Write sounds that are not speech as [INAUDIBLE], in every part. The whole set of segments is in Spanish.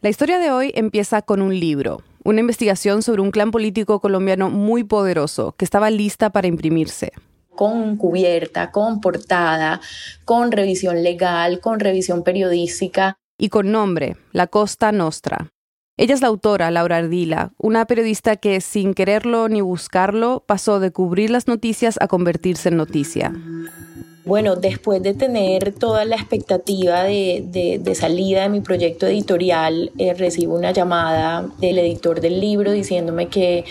La historia de hoy empieza con un libro, una investigación sobre un clan político colombiano muy poderoso que estaba lista para imprimirse con cubierta, con portada, con revisión legal, con revisión periodística. Y con nombre, La Costa Nostra. Ella es la autora, Laura Ardila, una periodista que sin quererlo ni buscarlo pasó de cubrir las noticias a convertirse en noticia. Bueno, después de tener toda la expectativa de, salida de mi proyecto editorial, eh, recibo una llamada del editor del libro diciéndome que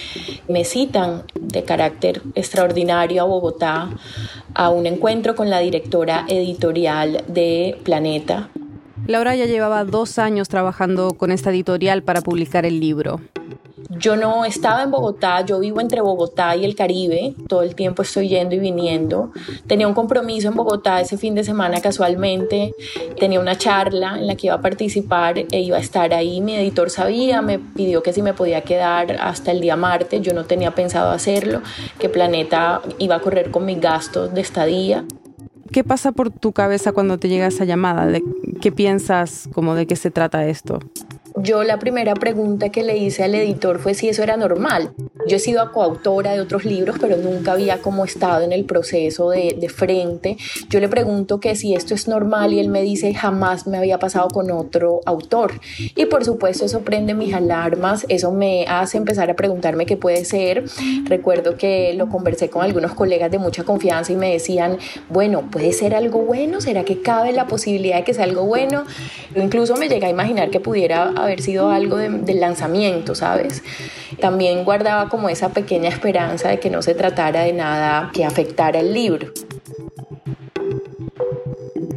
me citan de carácter extraordinario a Bogotá a un encuentro con la directora editorial de Planeta. Laura ya llevaba dos años trabajando con esta editorial para publicar el libro. Yo no estaba en Bogotá, yo vivo entre Bogotá y el Caribe, todo el tiempo estoy yendo y viniendo. Tenía un compromiso en Bogotá ese fin de semana casualmente, tenía una charla en la que iba a participar e iba a estar ahí. Mi editor sabía, me pidió que si me podía quedar hasta el día martes, yo no tenía pensado hacerlo, que Planeta iba a correr con mis gastos de estadía. ¿Qué pasa por tu cabeza cuando te llega esa llamada? ¿De ¿Qué piensas como de qué se trata esto? Yo la primera pregunta que le hice al editor fue si eso era normal. Yo he sido coautora de otros libros, pero nunca había como estado en el proceso de, de, frente. Yo le pregunto que si esto es normal y él me dice jamás me había pasado con otro autor. Y por supuesto eso prende mis alarmas, eso me hace empezar a preguntarme qué puede ser. Recuerdo que lo conversé con algunos colegas de mucha confianza y me decían, bueno, puede ser algo bueno, ¿será que cabe la posibilidad de que sea algo bueno? Yo incluso me llegué a imaginar que pudiera haber sido algo del lanzamiento, ¿sabes? También guardaba como esa pequeña esperanza de que no se tratara de nada que afectara el libro.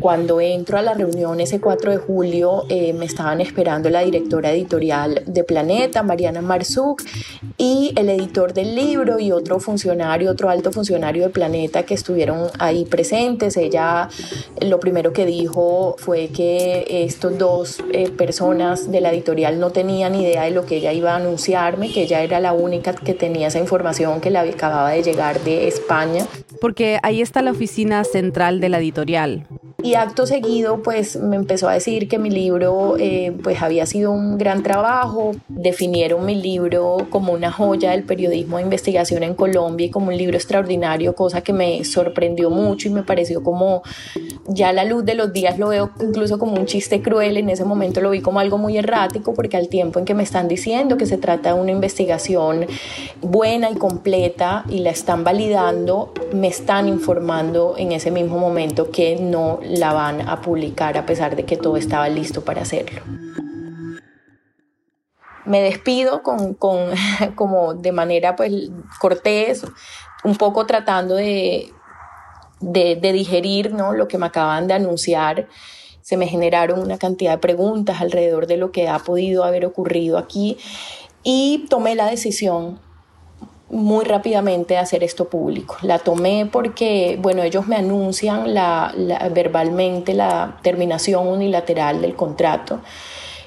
Cuando entro a la reunión ese 4 de julio, eh, me estaban esperando la directora editorial de Planeta, Mariana Marzuk, y el editor del libro y otro funcionario, otro alto funcionario de Planeta que estuvieron ahí presentes. Ella lo primero que dijo fue que estos dos eh, personas de la editorial no tenían idea de lo que ella iba a anunciarme, que ella era la única que tenía esa información que le acababa de llegar de España. Porque ahí está la oficina central de la editorial. Y acto seguido, pues me empezó a decir que mi libro eh, pues había sido un gran trabajo. Definieron mi libro como una joya del periodismo de investigación en Colombia y como un libro extraordinario, cosa que me sorprendió mucho y me pareció como ya la luz de los días lo veo incluso como un chiste cruel. En ese momento lo vi como algo muy errático porque al tiempo en que me están diciendo que se trata de una investigación buena y completa y la están validando, me están informando en ese mismo momento que no la van a publicar a pesar de que todo estaba listo para hacerlo. Me despido con, [LAUGHS] como de manera pues cortés, un poco tratando de, de, digerir ¿no? lo que me acaban de anunciar. Se me generaron una cantidad de preguntas alrededor de lo que ha podido haber ocurrido aquí y tomé la decisión muy rápidamente hacer esto público. La tomé porque, bueno, ellos me anuncian verbalmente la terminación unilateral del contrato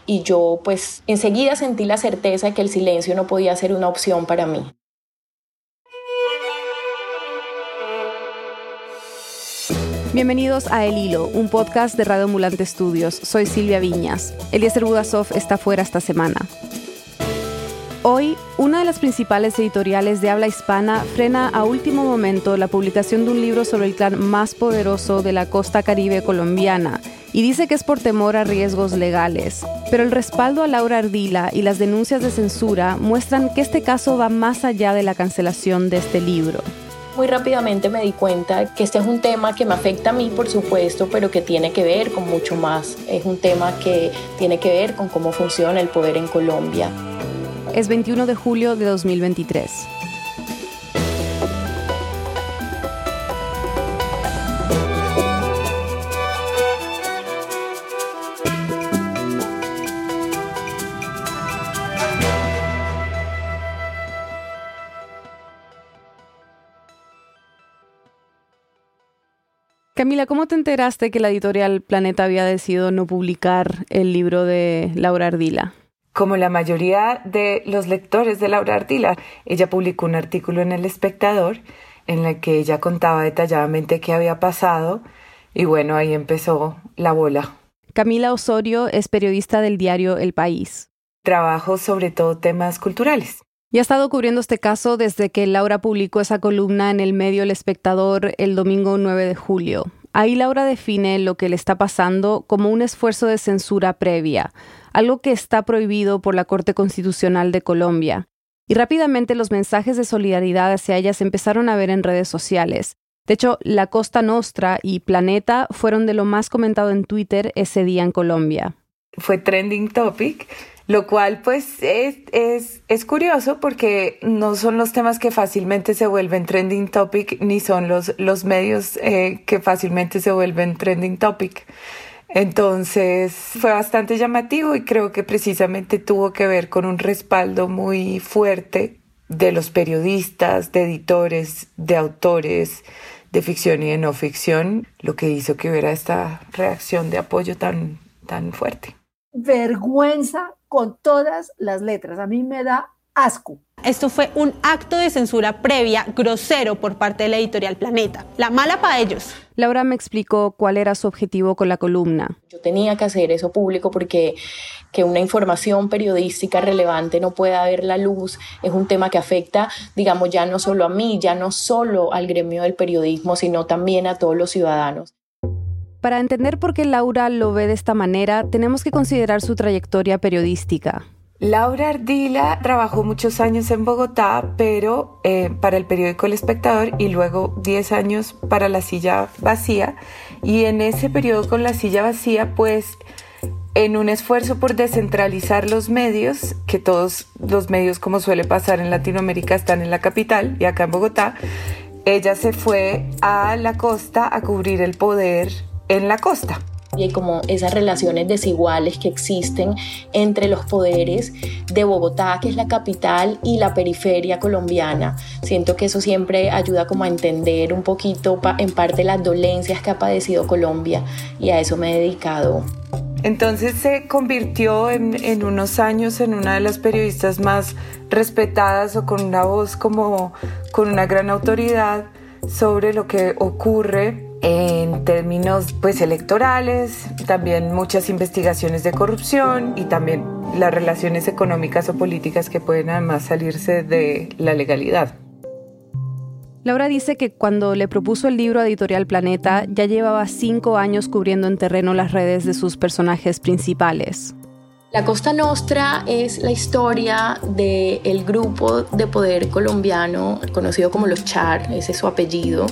y yo pues enseguida sentí la certeza de que el silencio no podía ser una opción para mí. Bienvenidos a El Hilo, un podcast de Radio Ambulante Estudios. Soy Silvia Viñas. Eliezer Budasov está fuera esta semana. Hoy, una de las principales editoriales de habla hispana frena a último momento la publicación de un libro sobre el clan más poderoso de la costa caribe colombiana y dice que es por temor a riesgos legales. Pero el respaldo a Laura Ardila y las denuncias de censura muestran que este caso va más allá de la cancelación de este libro. Muy rápidamente me di cuenta que este es un tema que me afecta a mí, por supuesto, pero que tiene que ver con mucho más. Es un tema que tiene que ver con cómo funciona el poder en Colombia. Es 21 de julio de 2023. Camila, ¿cómo te enteraste que la editorial Planeta había decidido no publicar el libro de Laura Ardila? Como la mayoría de los lectores de Laura Ardila, ella publicó un artículo en El Espectador en el que ella contaba detalladamente qué había pasado y bueno, ahí empezó la bola. Camila Osorio es periodista del diario El País. Trabajo sobre todo temas culturales. Y ha estado cubriendo este caso desde que Laura publicó esa columna en el medio El Espectador el domingo 9 de julio. Ahí Laura define lo que le está pasando como un esfuerzo de censura previa, algo que está prohibido por la Corte Constitucional de Colombia. Y rápidamente los mensajes de solidaridad hacia ella se empezaron a ver en redes sociales. De hecho, La Costa Nostra y Planeta fueron de lo más comentado en Twitter ese día en Colombia. Fue trending topic lo cual pues es, es, es, curioso porque no son los temas que fácilmente se vuelven trending topic ni son los, los medios eh, que fácilmente se vuelven trending topic. Entonces fue bastante llamativo y creo que precisamente tuvo que ver con un respaldo muy fuerte de los periodistas, de editores, de autores de ficción y de no ficción, lo que hizo que hubiera esta reacción de apoyo tan, tan fuerte. Vergüenza con todas las letras. A mí me da asco. Esto fue un acto de censura previa, grosero por parte de la editorial Planeta. La mala para ellos. Laura me explicó cuál era su objetivo con la columna. Yo tenía que hacer eso público porque que una información periodística relevante no pueda ver la luz es un tema que afecta, digamos, ya no solo a mí, ya no solo al gremio del periodismo, sino también a todos los ciudadanos. Para entender por qué Laura lo ve de esta manera, tenemos que considerar su trayectoria periodística. Laura Ardila trabajó muchos años en Bogotá, pero eh, para el periódico El Espectador y luego 10 años para La Silla Vacía. Y en ese periodo con La Silla Vacía, pues en un esfuerzo por descentralizar los medios, que todos los medios como suele pasar en Latinoamérica están en la capital y acá en Bogotá, ella se fue a la costa a cubrir el poder en la costa. Y hay como esas relaciones desiguales que existen entre los poderes de Bogotá, que es la capital, y la periferia colombiana. Siento que eso siempre ayuda como a entender un poquito en parte las dolencias que ha padecido Colombia y a eso me he dedicado. Entonces se convirtió en, en, unos años en una de las periodistas más respetadas o con una voz como con una gran autoridad sobre lo que ocurre en términos pues electorales, también muchas investigaciones de corrupción y también las relaciones económicas o políticas que pueden además salirse de la legalidad. Laura dice que cuando le propuso el libro a Editorial Planeta ya llevaba cinco años cubriendo en terreno las redes de sus personajes principales. La Costa Nostra es la historia del grupo de poder colombiano conocido como los Char, ese es su apellido.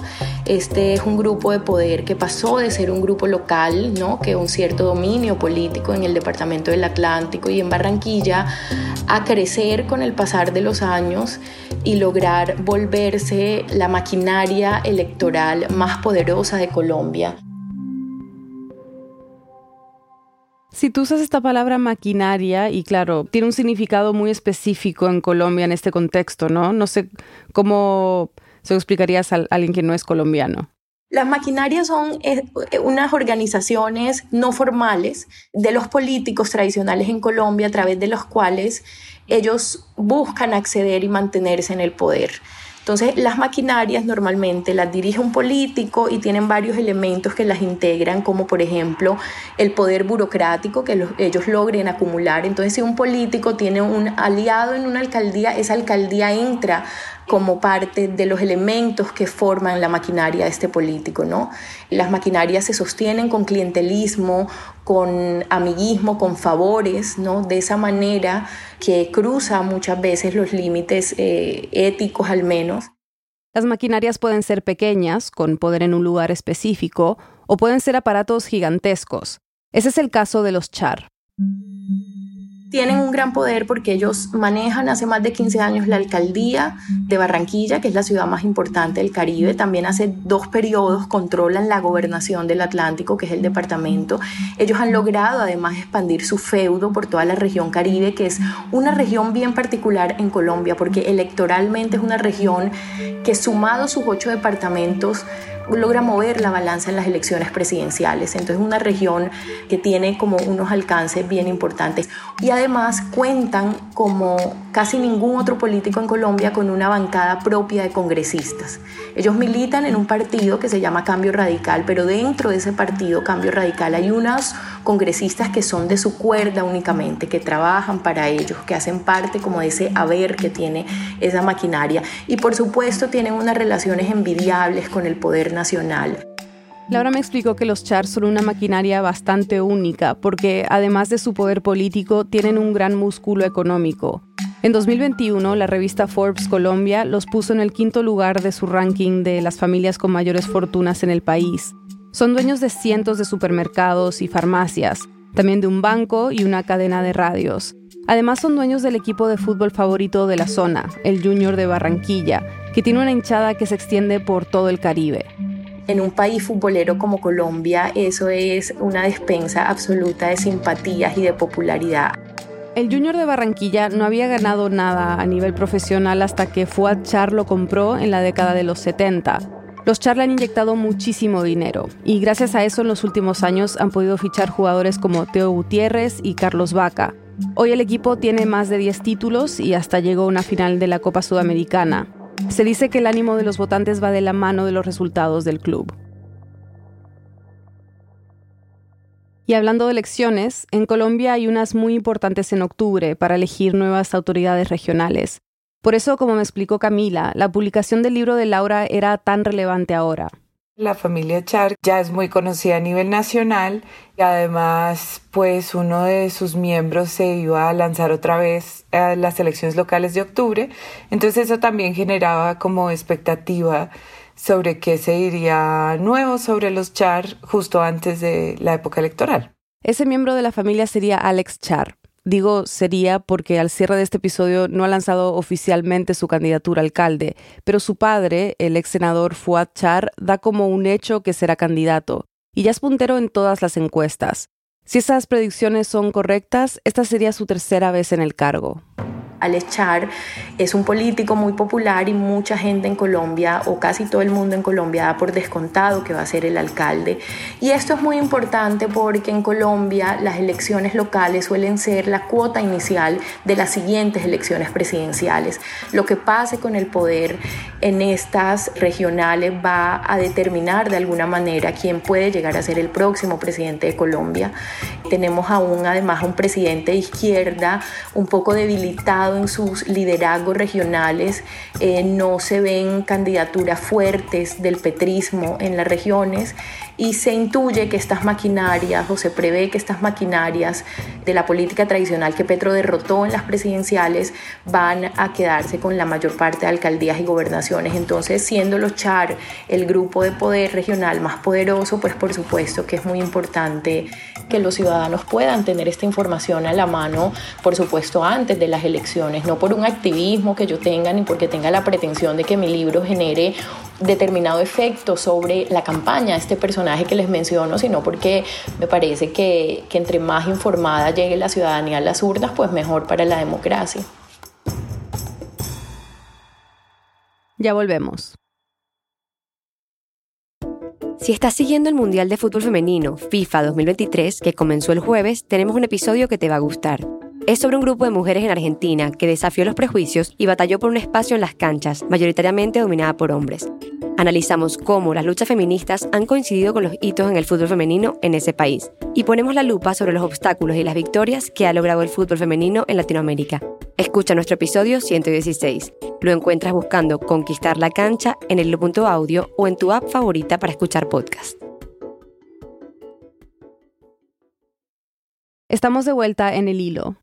Este es un grupo de poder que pasó de ser un grupo local, ¿no? que un cierto dominio político en el departamento del Atlántico y en Barranquilla, a crecer con el pasar de los años y lograr volverse la maquinaria electoral más poderosa de Colombia. Si tú usas esta palabra maquinaria, y claro, tiene un significado muy específico en Colombia en este contexto, ¿no? No sé cómo se lo explicarías a alguien que no es colombiano. Las maquinarias son eh, unas organizaciones no formales de los políticos tradicionales en Colombia a través de los cuales ellos buscan acceder y mantenerse en el poder. Entonces, las maquinarias normalmente las dirige un político y tienen varios elementos que las integran, como por ejemplo el poder burocrático que ellos logren acumular. Entonces, si un político tiene un aliado en una alcaldía, esa alcaldía entra como parte de los elementos que forman la maquinaria de este político, ¿no? Las maquinarias se sostienen con clientelismo, con amiguismo, con favores, ¿no? De esa manera que cruza muchas veces los límites eh, éticos al menos. Las maquinarias pueden ser pequeñas, con poder en un lugar específico, o pueden ser aparatos gigantescos. Ese es el caso de los char tienen un gran poder porque ellos manejan hace más de 15 años la alcaldía de Barranquilla, que es la ciudad más importante del Caribe. También hace dos periodos controlan la gobernación del Atlántico, que es el departamento. Ellos han logrado además expandir su feudo por toda la región Caribe, que es una región bien particular en Colombia, porque electoralmente es una región que sumado sus ocho departamentos logra mover la balanza en las elecciones presidenciales. Entonces es una región que tiene como unos alcances bien importantes. Y además cuentan como casi ningún otro político en Colombia con una bancada propia de congresistas. Ellos militan en un partido que se llama Cambio Radical, pero dentro de ese partido Cambio Radical hay unos congresistas que son de su cuerda únicamente, que trabajan para ellos, que hacen parte como de ese haber que tiene esa maquinaria. Y por supuesto tienen unas relaciones envidiables con el poder Laura me explicó que los chars son una maquinaria bastante única porque además de su poder político tienen un gran músculo económico. En 2021, la revista Forbes Colombia los puso en el quinto lugar de su ranking de las familias con mayores fortunas en el país. Son dueños de cientos de supermercados y farmacias, también de un banco y una cadena de radios. Además son dueños del equipo de fútbol favorito de la zona, el Junior de Barranquilla, que tiene una hinchada que se extiende por todo el Caribe. En un país futbolero como Colombia, eso es una despensa absoluta de simpatías y de popularidad. El Junior de Barranquilla no había ganado nada a nivel profesional hasta que Fuad Char lo compró en la década de los 70. Los Char le han inyectado muchísimo dinero y gracias a eso en los últimos años han podido fichar jugadores como Teo Gutiérrez y Carlos Vaca. Hoy el equipo tiene más de 10 títulos y hasta llegó a una final de la Copa Sudamericana. Se dice que el ánimo de los votantes va de la mano de los resultados del club. Y hablando de elecciones, en Colombia hay unas muy importantes en octubre para elegir nuevas autoridades regionales. Por eso, como me explicó Camila, la publicación del libro de Laura era tan relevante ahora. La familia Char ya es muy conocida a nivel nacional y además pues uno de sus miembros se iba a lanzar otra vez a las elecciones locales de octubre, entonces eso también generaba como expectativa sobre qué se diría nuevo sobre los Char justo antes de la época electoral. Ese miembro de la familia sería Alex Char. Digo sería porque al cierre de este episodio no ha lanzado oficialmente su candidatura a alcalde, pero su padre, el ex senador Fuad Char, da como un hecho que será candidato, y ya es puntero en todas las encuestas. Si esas predicciones son correctas, esta sería su tercera vez en el cargo. Alex Char es un político muy popular y mucha gente en Colombia o casi todo el mundo en Colombia da por descontado que va a ser el alcalde. Y esto es muy importante porque en Colombia las elecciones locales suelen ser la cuota inicial de las siguientes elecciones presidenciales. Lo que pase con el poder en estas regionales va a determinar de alguna manera quién puede llegar a ser el próximo presidente de Colombia. Tenemos aún además un presidente de izquierda un poco debilitado en sus liderazgos regionales, eh, no se ven candidaturas fuertes del petrismo en las regiones y se intuye que estas maquinarias o se prevé que estas maquinarias de la política tradicional que Petro derrotó en las presidenciales van a quedarse con la mayor parte de alcaldías y gobernaciones. Entonces, siendo los CHAR el grupo de poder regional más poderoso, pues por supuesto que es muy importante que los ciudadanos puedan tener esta información a la mano, por supuesto, antes de las elecciones, no por un activismo que yo tenga ni porque tenga la pretensión de que mi libro genere determinado efecto sobre la campaña este personaje que les menciono, sino porque me parece que, que entre más informada llegue la ciudadanía a las urnas, pues mejor para la democracia. Ya volvemos. Si estás siguiendo el Mundial de Fútbol Femenino FIFA 2023 que comenzó el jueves, tenemos un episodio que te va a gustar. Es sobre un grupo de mujeres en Argentina que desafió los prejuicios y batalló por un espacio en las canchas, mayoritariamente dominada por hombres. Analizamos cómo las luchas feministas han coincidido con los hitos en el fútbol femenino en ese país y ponemos la lupa sobre los obstáculos y las victorias que ha logrado el fútbol femenino en Latinoamérica. Escucha nuestro episodio 116. Lo encuentras buscando Conquistar la cancha en el audio o en tu app favorita para escuchar podcast. Estamos de vuelta en el hilo.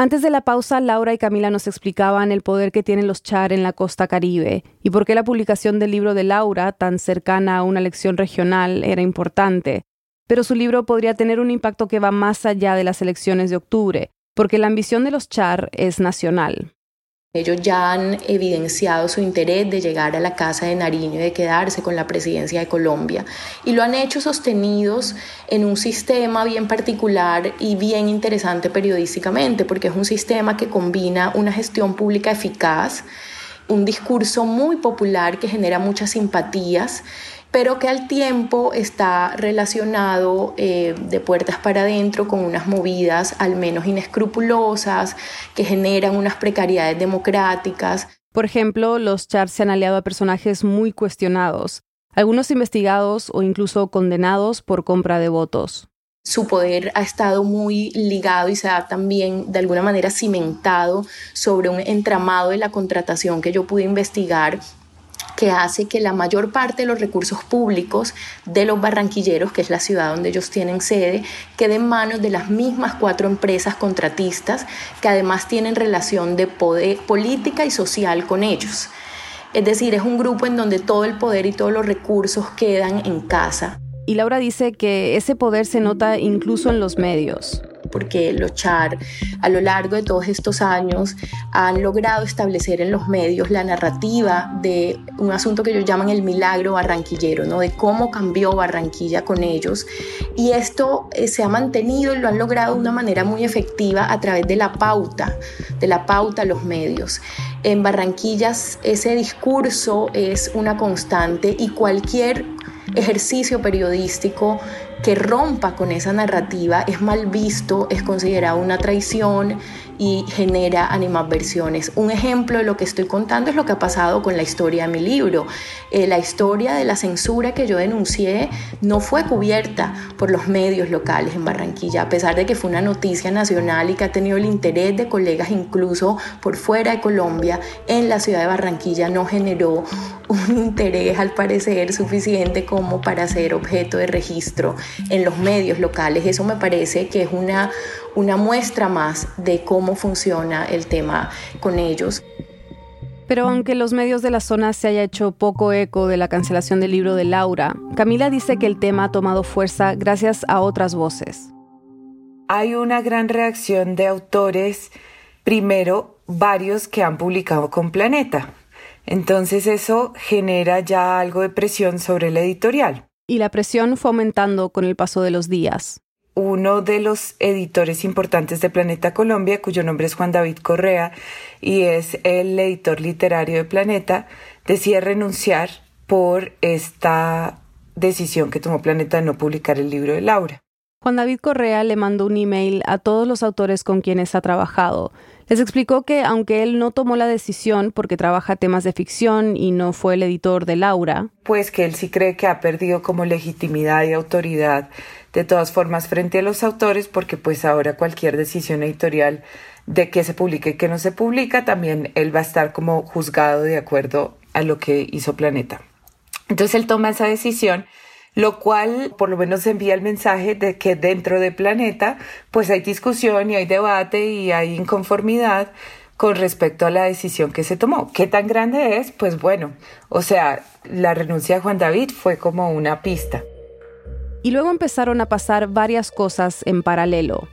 Antes de la pausa, Laura y Camila nos explicaban el poder que tienen los char en la costa caribe y por qué la publicación del libro de Laura, tan cercana a una elección regional, era importante. Pero su libro podría tener un impacto que va más allá de las elecciones de octubre, porque la ambición de los char es nacional. Ellos ya han evidenciado su interés de llegar a la Casa de Nariño y de quedarse con la presidencia de Colombia. Y lo han hecho sostenidos en un sistema bien particular y bien interesante periodísticamente, porque es un sistema que combina una gestión pública eficaz, un discurso muy popular que genera muchas simpatías pero que al tiempo está relacionado eh, de puertas para adentro con unas movidas al menos inescrupulosas que generan unas precariedades democráticas. Por ejemplo, los chats se han aliado a personajes muy cuestionados, algunos investigados o incluso condenados por compra de votos su poder ha estado muy ligado y se ha también de alguna manera cimentado sobre un entramado de la contratación que yo pude investigar que hace que la mayor parte de los recursos públicos de los barranquilleros, que es la ciudad donde ellos tienen sede, quede en manos de las mismas cuatro empresas contratistas que además tienen relación de poder política y social con ellos. Es decir, es un grupo en donde todo el poder y todos los recursos quedan en casa. Y Laura dice que ese poder se nota incluso en los medios porque los CHAR a lo largo de todos estos años han logrado establecer en los medios la narrativa de un asunto que ellos llaman el milagro barranquillero, ¿no? de cómo cambió Barranquilla con ellos. Y esto eh, se ha mantenido y lo han logrado de una manera muy efectiva a través de la pauta, de la pauta a los medios. En Barranquillas ese discurso es una constante y cualquier ejercicio periodístico que rompa con esa narrativa es mal visto, es considerado una traición y genera animadversiones. Un ejemplo de lo que estoy contando es lo que ha pasado con la historia de mi libro. Eh, la historia de la censura que yo denuncié no fue cubierta por los medios locales en Barranquilla, a pesar de que fue una noticia nacional y que ha tenido el interés de colegas incluso por fuera de Colombia, en la ciudad de Barranquilla no generó un interés al parecer suficiente como para ser objeto de registro en los medios locales. Eso me parece que es una, una muestra más de cómo funciona el tema con ellos. Pero aunque los medios de la zona se haya hecho poco eco de la cancelación del libro de Laura, Camila dice que el tema ha tomado fuerza gracias a otras voces. Hay una gran reacción de autores, primero varios que han publicado con Planeta. Entonces eso genera ya algo de presión sobre la editorial. Y la presión fue aumentando con el paso de los días uno de los editores importantes de Planeta Colombia, cuyo nombre es Juan David Correa y es el editor literario de Planeta, decía renunciar por esta decisión que tomó Planeta de no publicar el libro de Laura. Juan David Correa le mandó un email a todos los autores con quienes ha trabajado. Les explicó que aunque él no tomó la decisión porque trabaja temas de ficción y no fue el editor de Laura, pues que él sí cree que ha perdido como legitimidad y autoridad de todas formas frente a los autores porque pues ahora cualquier decisión editorial de que se publique y que no se publica también él va a estar como juzgado de acuerdo a lo que hizo Planeta. Entonces él toma esa decisión lo cual por lo menos envía el mensaje de que dentro de Planeta pues hay discusión y hay debate y hay inconformidad con respecto a la decisión que se tomó. ¿Qué tan grande es? Pues bueno, o sea, la renuncia de Juan David fue como una pista. Y luego empezaron a pasar varias cosas en paralelo.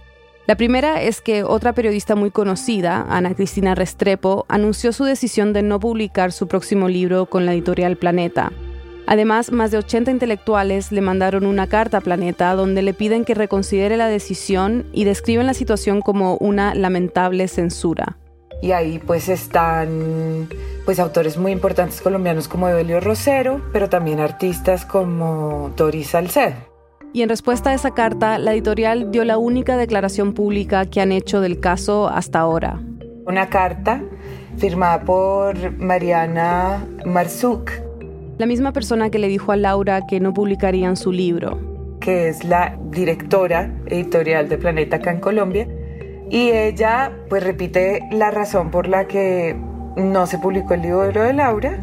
La primera es que otra periodista muy conocida, Ana Cristina Restrepo, anunció su decisión de no publicar su próximo libro con la editorial Planeta. Además, más de 80 intelectuales le mandaron una carta a Planeta donde le piden que reconsidere la decisión y describen la situación como una lamentable censura. Y ahí pues están pues autores muy importantes colombianos como Evelio Rosero, pero también artistas como Doris Salcedo. Y en respuesta a esa carta, la editorial dio la única declaración pública que han hecho del caso hasta ahora. Una carta firmada por Mariana Marzuk. La misma persona que le dijo a Laura que no publicarían su libro. Que es la directora editorial de Planeta acá en Colombia. Y ella pues repite la razón por la que no se publicó el libro de Laura.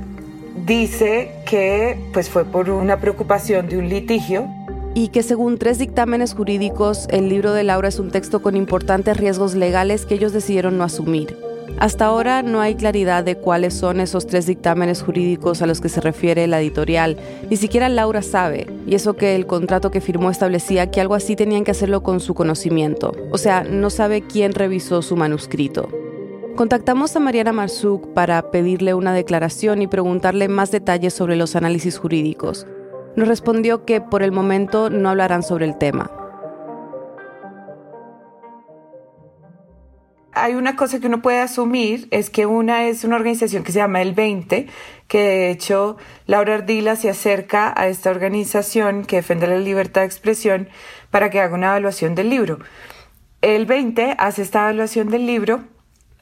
Dice que pues fue por una preocupación de un litigio y que según tres dictámenes jurídicos, el libro de Laura es un texto con importantes riesgos legales que ellos decidieron no asumir. Hasta ahora no hay claridad de cuáles son esos tres dictámenes jurídicos a los que se refiere la editorial. Ni siquiera Laura sabe, y eso que el contrato que firmó establecía que algo así tenían que hacerlo con su conocimiento. O sea, no sabe quién revisó su manuscrito. Contactamos a Mariana Marzuk para pedirle una declaración y preguntarle más detalles sobre los análisis jurídicos nos respondió que por el momento no hablarán sobre el tema. Hay una cosa que uno puede asumir, es que una es una organización que se llama El 20, que de hecho Laura Ardila se acerca a esta organización que defiende la libertad de expresión para que haga una evaluación del libro. El 20 hace esta evaluación del libro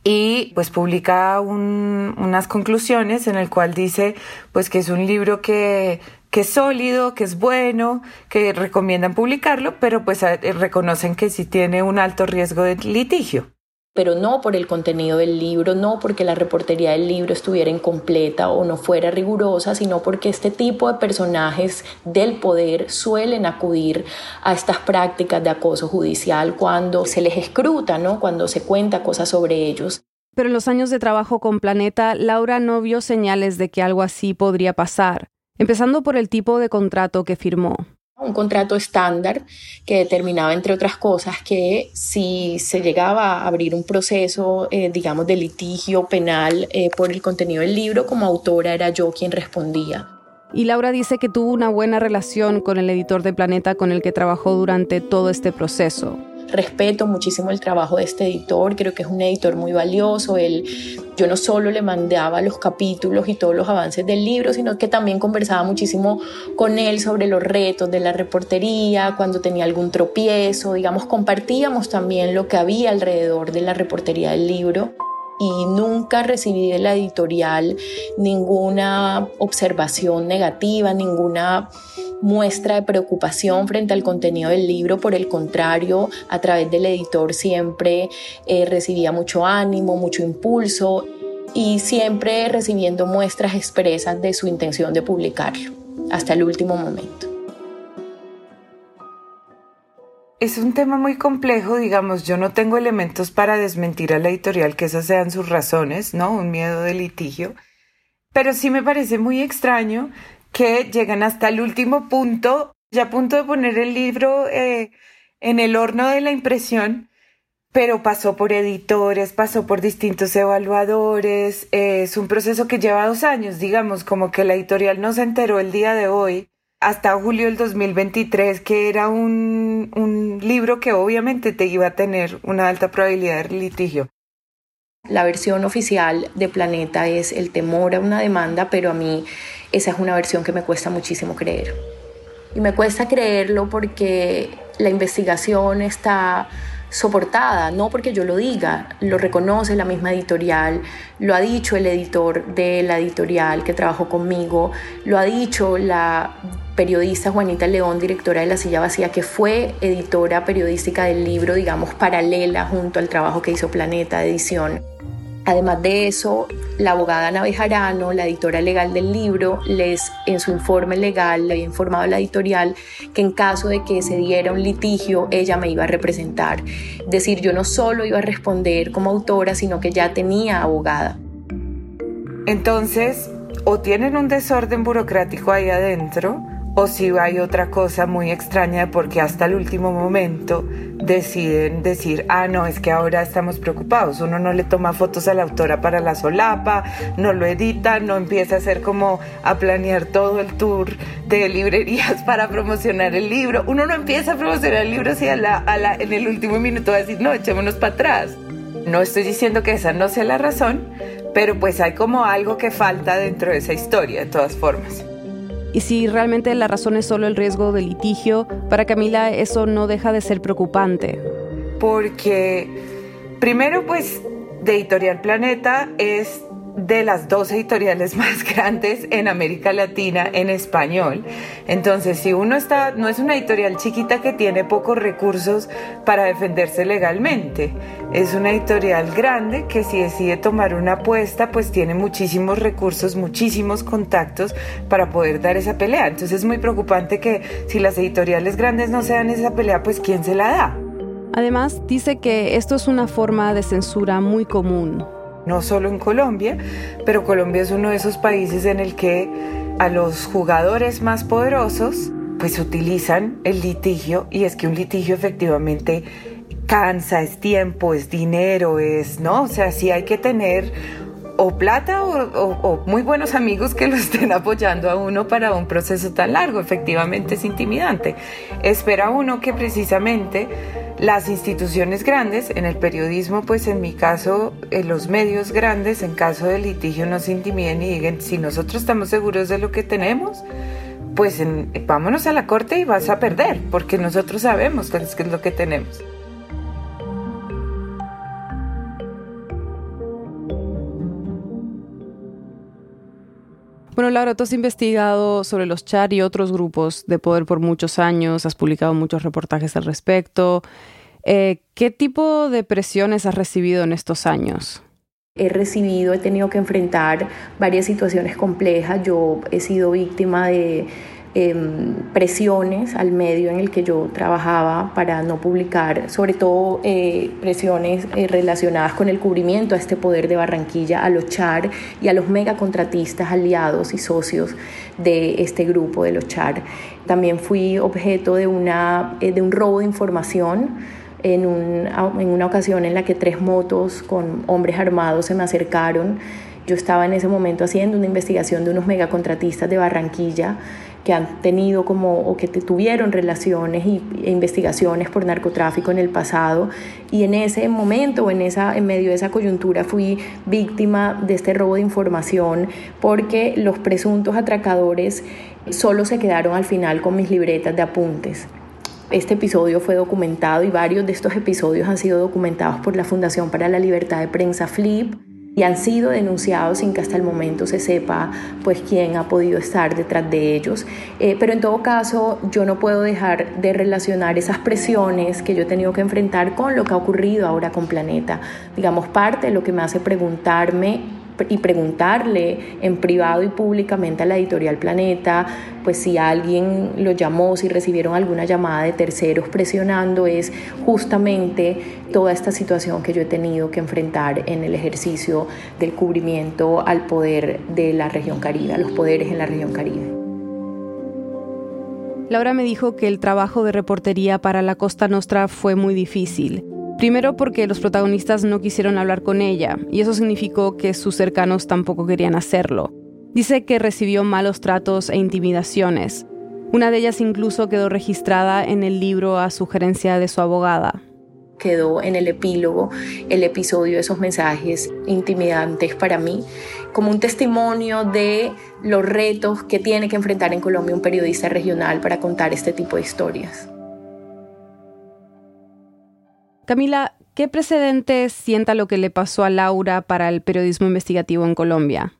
y pues publica unas conclusiones en el cual dice pues que es un libro que que es sólido, que es bueno, que recomiendan publicarlo, pero pues eh, reconocen que sí tiene un alto riesgo de litigio pero no por el contenido del libro, no porque la reportería del libro estuviera incompleta o no fuera rigurosa, sino porque este tipo de personajes del poder suelen acudir a estas prácticas de acoso judicial cuando se les escruta, ¿no? cuando se cuenta cosas sobre ellos. Pero en los años de trabajo con Planeta, Laura no vio señales de que algo así podría pasar empezando por el tipo de contrato que firmó. Un contrato estándar que determinaba, entre otras cosas, que si se llegaba a abrir un proceso, eh, digamos, de litigio penal eh, por el contenido del libro, como autora era yo quien respondía. Y Laura dice que tuvo una buena relación con el editor de Planeta con el que trabajó durante todo este proceso respeto muchísimo el trabajo de este editor, creo que es un editor muy valioso. Él, yo no solo le mandaba los capítulos y todos los avances del libro, sino que también conversaba muchísimo con él sobre los retos de la reportería, cuando tenía algún tropiezo, digamos, compartíamos también lo que había alrededor de la reportería del libro y nunca recibí de la editorial ninguna observación negativa, ninguna muestra de preocupación frente al contenido del libro, por el contrario, a través del editor siempre eh, recibía mucho ánimo, mucho impulso y siempre recibiendo muestras expresas de su intención de publicarlo hasta el último momento. Es un tema muy complejo, digamos, yo no tengo elementos para desmentir a la editorial que esas sean sus razones, ¿no? Un miedo de litigio. Pero sí me parece muy extraño que llegan hasta el último punto, ya a punto de poner el libro eh, en el horno de la impresión, pero pasó por editores, pasó por distintos evaluadores, es un proceso que lleva dos años, digamos, como que la editorial no se enteró el día de hoy hasta julio del 2023, que era un, un libro que obviamente te iba a tener una alta probabilidad de litigio. La versión oficial de Planeta es el temor a una demanda, pero a mí esa es una versión que me cuesta muchísimo creer. Y me cuesta creerlo porque la investigación está soportada, no porque yo lo diga, lo reconoce la misma editorial, lo ha dicho el editor de la editorial que trabajó conmigo, lo ha dicho la periodista Juanita León, directora de La Silla Vacía, que fue editora periodística del libro, digamos, paralela junto al trabajo que hizo Planeta Edición. Además de eso, la abogada Ana Bejarano, la editora legal del libro, les en su informe legal le había informado a la editorial que en caso de que se diera un litigio, ella me iba a representar. Es decir, yo no solo iba a responder como autora, sino que ya tenía abogada. Entonces, o tienen un desorden burocrático ahí adentro, o si hay otra cosa muy extraña porque hasta el último momento deciden decir, ah, no, es que ahora estamos preocupados. Uno no le toma fotos a la autora para la solapa, no lo edita, no empieza a hacer como a planear todo el tour de librerías [LAUGHS] para promocionar el libro. Uno no empieza a promocionar el libro si a la, a la, en el último minuto va a decir, no, echémonos para atrás. No estoy diciendo que esa no sea la razón, pero pues hay como algo que falta dentro de esa historia, de todas formas. Y si realmente la razón es solo el riesgo de litigio, para Camila eso no deja de ser preocupante. Porque primero pues de Editorial Planeta es de las dos editoriales [LAUGHS] más grandes en América Latina en español. Entonces, si uno está, no es una editorial chiquita que tiene pocos recursos para defenderse legalmente, es una editorial grande que si decide tomar una apuesta, pues tiene muchísimos recursos, muchísimos contactos para poder dar esa pelea. Entonces es muy preocupante que si las editoriales grandes no se dan esa pelea, pues ¿quién se la da? Además, dice que esto es una forma de censura muy común no solo en Colombia, pero Colombia es uno de esos países en el que a los jugadores más poderosos pues utilizan el litigio y es que un litigio efectivamente cansa, es tiempo, es dinero, es, ¿no? O sea, sí hay que tener o plata o, muy buenos amigos que lo estén apoyando a uno para un proceso tan largo. Efectivamente es intimidante. Espera uno que precisamente las instituciones grandes, en el periodismo, pues en mi caso, en los medios grandes, en caso de litigio, no se intimiden y digan, si nosotros estamos seguros de lo que tenemos, pues vámonos a la corte y vas a perder, porque nosotros sabemos qué es lo que tenemos. Bueno, Laura, tú has investigado sobre los CHAR y otros grupos de poder por muchos años, has publicado muchos reportajes al respecto. Eh, ¿Qué tipo de presiones has recibido en estos años? He recibido, he tenido que enfrentar varias situaciones complejas. Yo he sido víctima de Em, presiones al medio en el que yo trabajaba para no publicar, sobre todo eh, presiones eh, relacionadas con el cubrimiento a este poder de Barranquilla, a los CHAR y a los megacontratistas aliados y socios de este grupo de los CHAR. También fui objeto de, una, eh, de un robo de información. En, un, en una ocasión en la que tres motos con hombres armados se me acercaron. Yo estaba en ese momento haciendo una investigación de unos megacontratistas de Barranquilla que han tenido como o que tuvieron relaciones y, e investigaciones por narcotráfico en el pasado y en ese momento o en, esa, en medio de esa coyuntura fui víctima de este robo de información porque los presuntos atracadores solo se quedaron al final con mis libretas de apuntes. Este episodio fue documentado y varios de estos episodios han sido documentados por la Fundación para la Libertad de Prensa FLIP y han sido denunciados sin que hasta el momento se sepa pues quién ha podido estar detrás de ellos. Eh, pero en todo caso yo no puedo dejar de relacionar esas presiones que yo he tenido que enfrentar con lo que ha ocurrido ahora con Planeta. Digamos, parte de lo que me hace preguntarme y preguntarle en privado y públicamente a la editorial Planeta, pues si alguien lo llamó, si recibieron alguna llamada de terceros presionando, es justamente toda esta situación que yo he tenido que enfrentar en el ejercicio del cubrimiento al poder de la región Caribe, a los poderes en la región Caribe. Laura me dijo que el trabajo de reportería para la Costa Nostra fue muy difícil Primero porque los protagonistas no quisieron hablar con ella, y eso significó que sus cercanos tampoco querían hacerlo. Dice que recibió malos tratos e intimidaciones. Una de ellas incluso quedó registrada en el libro a sugerencia de su abogada. Quedó en el epílogo el episodio de esos mensajes intimidantes para mí, como un testimonio de los retos que tiene que enfrentar en Colombia un periodista regional para contar este tipo de historias. Camila, ¿qué precedentes sienta lo que le pasó a Laura para el periodismo investigativo en Colombia?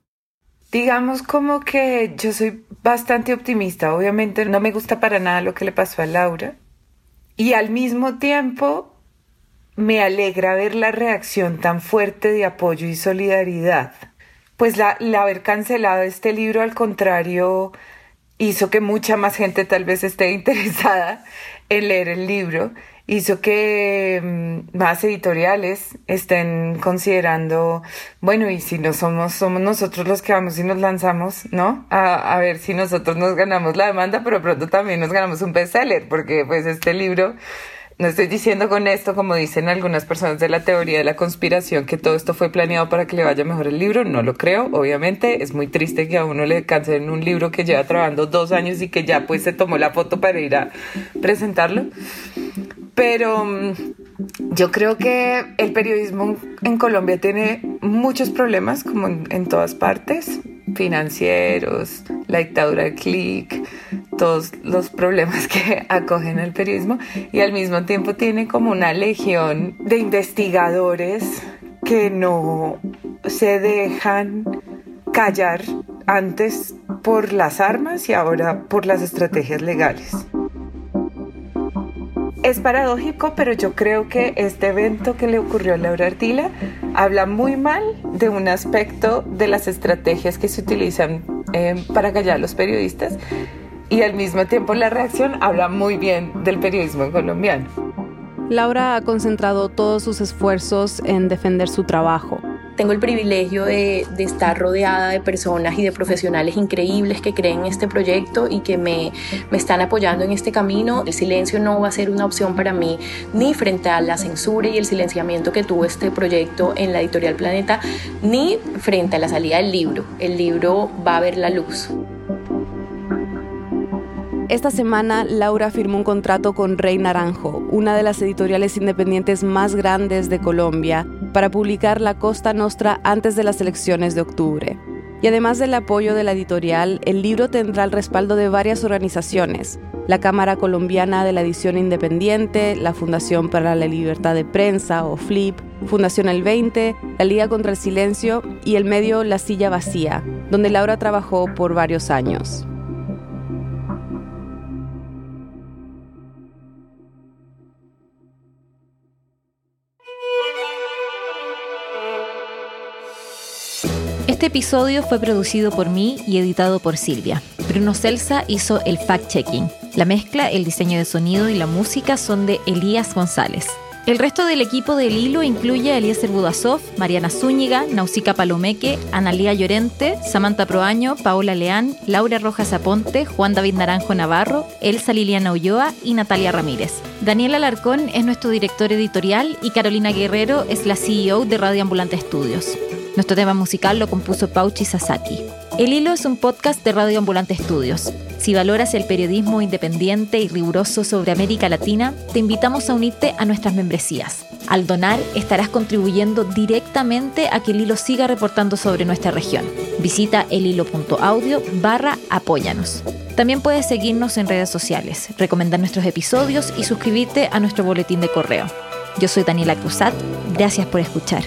Digamos como que yo soy bastante optimista. Obviamente no me gusta para nada lo que le pasó a Laura. Y al mismo tiempo me alegra ver la reacción tan fuerte de apoyo y solidaridad. Pues la, haber cancelado este libro, al contrario, hizo que mucha más gente tal vez esté [LAUGHS] interesada en leer el libro hizo que mm, más editoriales estén considerando, bueno, y si no somos, somos nosotros los que vamos y nos lanzamos, ¿no? A, a ver si nosotros nos ganamos la demanda, pero pronto también nos ganamos un bestseller, porque pues este libro no estoy diciendo con esto, como dicen algunas personas de la teoría de la conspiración, que todo esto fue planeado para que le vaya mejor el libro. No lo creo, obviamente. Es muy triste que a uno le cancelen un libro que lleva trabajando dos años y que ya pues se tomó la foto para ir a presentarlo. Pero mm, yo creo que el periodismo en Colombia tiene muchos problemas, como en, todas partes, financieros, la dictadura del clic, todos los problemas [LAUGHS] que acogen el periodismo y al mismo tiempo tiene como una legión de investigadores que no se dejan callar antes por las armas y ahora por las estrategias legales. Es paradójico, pero yo creo que este evento que le ocurrió a Laura Artila habla muy mal de un aspecto de las estrategias que se utilizan eh, para callar a los periodistas y al mismo tiempo la reacción habla muy bien del periodismo colombiano. Laura ha concentrado todos sus esfuerzos en defender su trabajo tengo el privilegio de, estar rodeada de personas y de profesionales increíbles que creen en este proyecto y que me, me están apoyando en este camino. El silencio no va a ser una opción para mí ni frente a la censura y el silenciamiento que tuvo este proyecto en la editorial Planeta, ni frente a la salida del libro. El libro va a ver la luz. Esta semana, Laura firmó un contrato con Rey Naranjo, una de las editoriales independientes más grandes de Colombia, para publicar La Costa Nostra antes de las elecciones de octubre. Y además del apoyo de la editorial, el libro tendrá el respaldo de varias organizaciones, la Cámara Colombiana de la Edición Independiente, la Fundación para la Libertad de Prensa o FLIP, Fundación El 20, la Liga contra el Silencio y el medio La Silla Vacía, donde Laura trabajó por varios años. Este episodio fue producido por mí y editado por Silvia. Bruno Celsa hizo el fact-checking. La mezcla, el diseño de sonido y la música son de Elías González. El resto del equipo del hilo incluye a Eliezer Budasov, Mariana Zúñiga, Nausica Palomeque, Analía Llorente, Samantha Proaño, Paola Leán, Laura Rojas Aponte, Juan David Naranjo Navarro, Elsa Liliana Ulloa y Natalia Ramírez. Daniel Alarcón es nuestro director editorial y Carolina Guerrero es la CEO de Radio Ambulante Estudios. Nuestro tema musical lo compuso Pauchi Sasaki. El Hilo es un podcast de Radio Ambulante Estudios. Si valoras el periodismo independiente y riguroso sobre América Latina, te invitamos a unirte a nuestras membresías. Al donar, estarás contribuyendo directamente a que el hilo siga reportando sobre nuestra región. Visita elhilo.audio barra apóyanos. También puedes seguirnos en redes sociales, recomendar nuestros episodios y suscribirte a nuestro boletín de correo. Yo soy Daniela Cruzat. Gracias por escuchar.